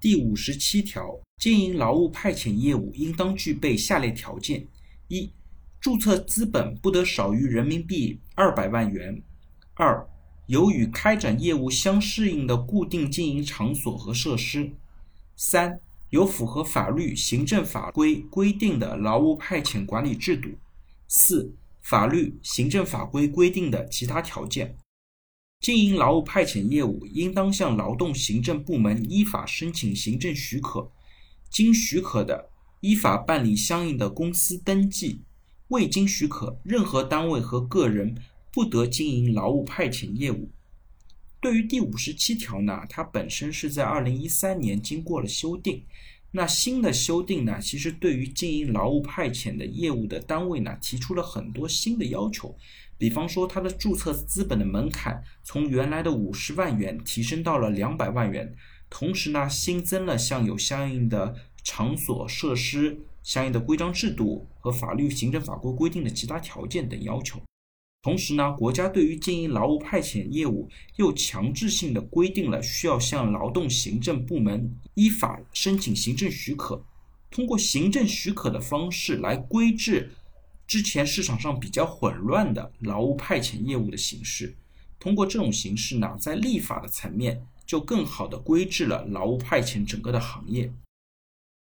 第五十七条，经营劳务派遣业务应当具备下列条件：一、注册资本不得少于人民币二百万元；二、有与开展业务相适应的固定经营场所和设施；三、有符合法律、行政法规规定的劳务派遣管理制度；四、法律、行政法规规定的其他条件。经营劳务派遣业务，应当向劳动行政部门依法申请行政许可，经许可的，依法办理相应的公司登记；未经许可，任何单位和个人不得经营劳务派遣业务。对于第五十七条呢，它本身是在二零一三年经过了修订。那新的修订呢，其实对于经营劳务派遣的业务的单位呢，提出了很多新的要求。比方说，它的注册资本的门槛从原来的五十万元提升到了两百万元，同时呢，新增了像有相应的场所设施、相应的规章制度和法律、行政法规规定的其他条件等要求。同时呢，国家对于经营劳务派遣业务又强制性的规定了，需要向劳动行政部门依法申请行政许可，通过行政许可的方式来规制之前市场上比较混乱的劳务派遣业务的形式。通过这种形式呢，在立法的层面就更好的规制了劳务派遣整个的行业。